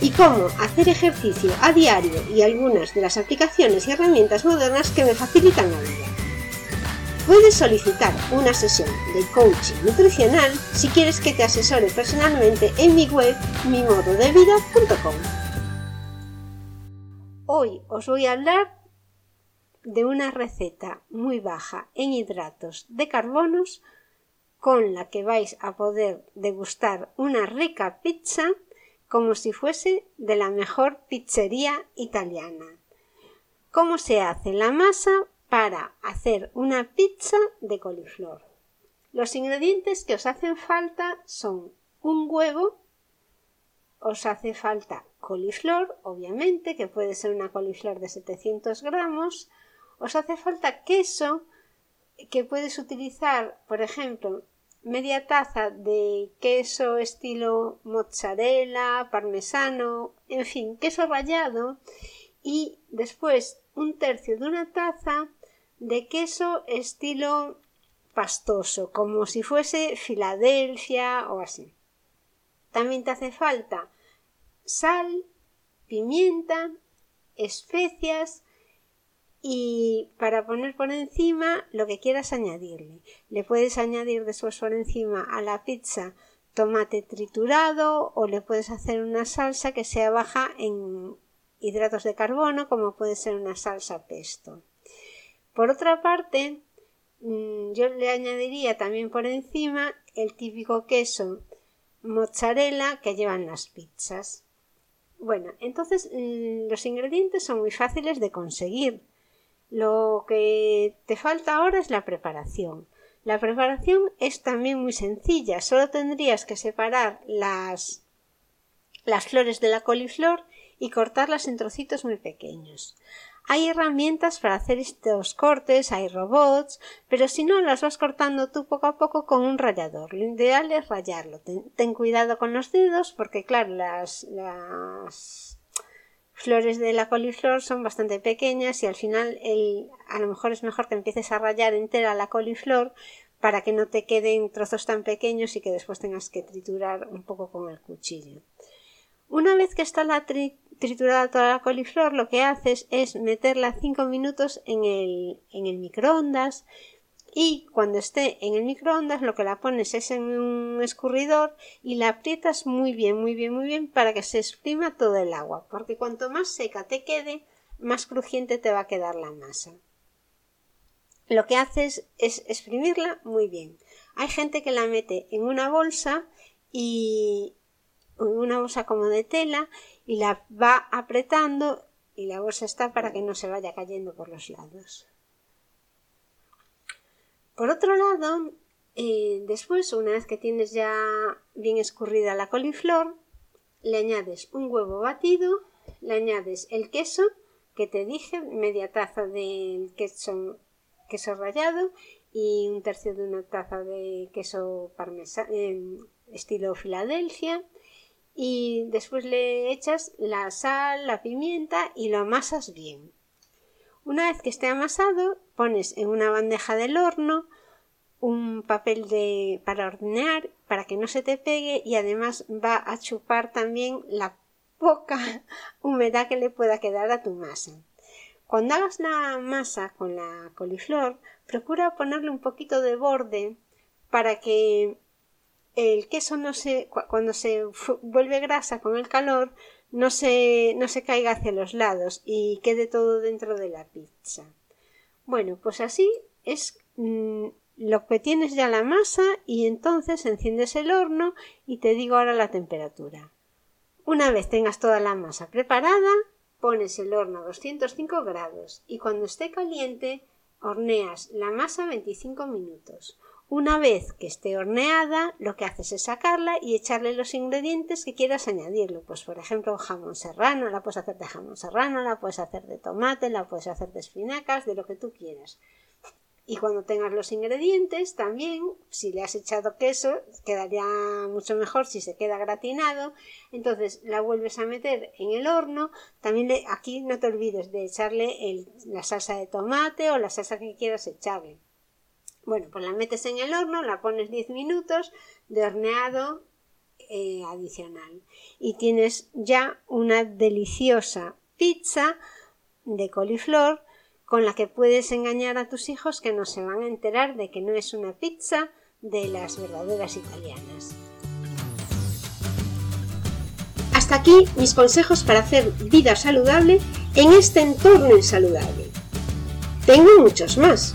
y cómo hacer ejercicio a diario y algunas de las aplicaciones y herramientas modernas que me facilitan la vida. Puedes solicitar una sesión de coaching nutricional si quieres que te asesore personalmente en mi web mimododevida.com. Hoy os voy a hablar de una receta muy baja en hidratos de carbonos con la que vais a poder degustar una rica pizza como si fuese de la mejor pizzería italiana. ¿Cómo se hace la masa para hacer una pizza de coliflor? Los ingredientes que os hacen falta son un huevo, os hace falta coliflor, obviamente, que puede ser una coliflor de 700 gramos, os hace falta queso, que puedes utilizar, por ejemplo, media taza de queso estilo mozzarella, parmesano, en fin, queso rallado y después un tercio de una taza de queso estilo pastoso, como si fuese Filadelfia o así. También te hace falta sal, pimienta, especias y para poner por encima lo que quieras añadirle. Le puedes añadir después por encima a la pizza tomate triturado o le puedes hacer una salsa que sea baja en hidratos de carbono como puede ser una salsa pesto. Por otra parte, mm, yo le añadiría también por encima el típico queso mozzarella que llevan las pizzas. Bueno, entonces mm, los ingredientes son muy fáciles de conseguir lo que te falta ahora es la preparación. La preparación es también muy sencilla, solo tendrías que separar las, las flores de la coliflor y cortarlas en trocitos muy pequeños. Hay herramientas para hacer estos cortes, hay robots, pero si no las vas cortando tú poco a poco con un rallador. Lo ideal es rallarlo. Ten, ten cuidado con los dedos porque claro, las, las flores de la coliflor son bastante pequeñas y al final el, a lo mejor es mejor que empieces a rayar entera la coliflor para que no te queden trozos tan pequeños y que después tengas que triturar un poco con el cuchillo. Una vez que está la triturada toda la coliflor, lo que haces es meterla 5 minutos en el, en el microondas y cuando esté en el microondas lo que la pones es en un escurridor y la aprietas muy bien, muy bien, muy bien para que se exprima todo el agua, porque cuanto más seca te quede, más crujiente te va a quedar la masa. Lo que haces es exprimirla muy bien. Hay gente que la mete en una bolsa y en una bolsa como de tela y la va apretando y la bolsa está para que no se vaya cayendo por los lados. Por otro lado, eh, después, una vez que tienes ya bien escurrida la coliflor, le añades un huevo batido, le añades el queso, que te dije, media taza de queso, queso rallado y un tercio de una taza de queso parmesano, estilo Filadelfia. Y después le echas la sal, la pimienta y lo amasas bien. Una vez que esté amasado, pones en una bandeja del horno un papel de, para hornear para que no se te pegue y además va a chupar también la poca humedad que le pueda quedar a tu masa. Cuando hagas la masa con la coliflor, procura ponerle un poquito de borde para que el queso no se, cuando se vuelve grasa con el calor, no se, no se caiga hacia los lados y quede todo dentro de la pizza. Bueno, pues así es mm, lo que tienes ya la masa y entonces enciendes el horno y te digo ahora la temperatura. Una vez tengas toda la masa preparada, pones el horno a 205 grados y cuando esté caliente horneas la masa 25 minutos. Una vez que esté horneada, lo que haces es sacarla y echarle los ingredientes que quieras añadirlo. Pues por ejemplo, jamón serrano, la puedes hacer de jamón serrano, la puedes hacer de tomate, la puedes hacer de espinacas, de lo que tú quieras. Y cuando tengas los ingredientes, también, si le has echado queso, quedaría mucho mejor si se queda gratinado. Entonces la vuelves a meter en el horno. También aquí no te olvides de echarle la salsa de tomate o la salsa que quieras echarle. Bueno, pues la metes en el horno, la pones 10 minutos de horneado eh, adicional. Y tienes ya una deliciosa pizza de coliflor con la que puedes engañar a tus hijos que no se van a enterar de que no es una pizza de las verdaderas italianas. Hasta aquí mis consejos para hacer vida saludable en este entorno insaludable. Tengo muchos más.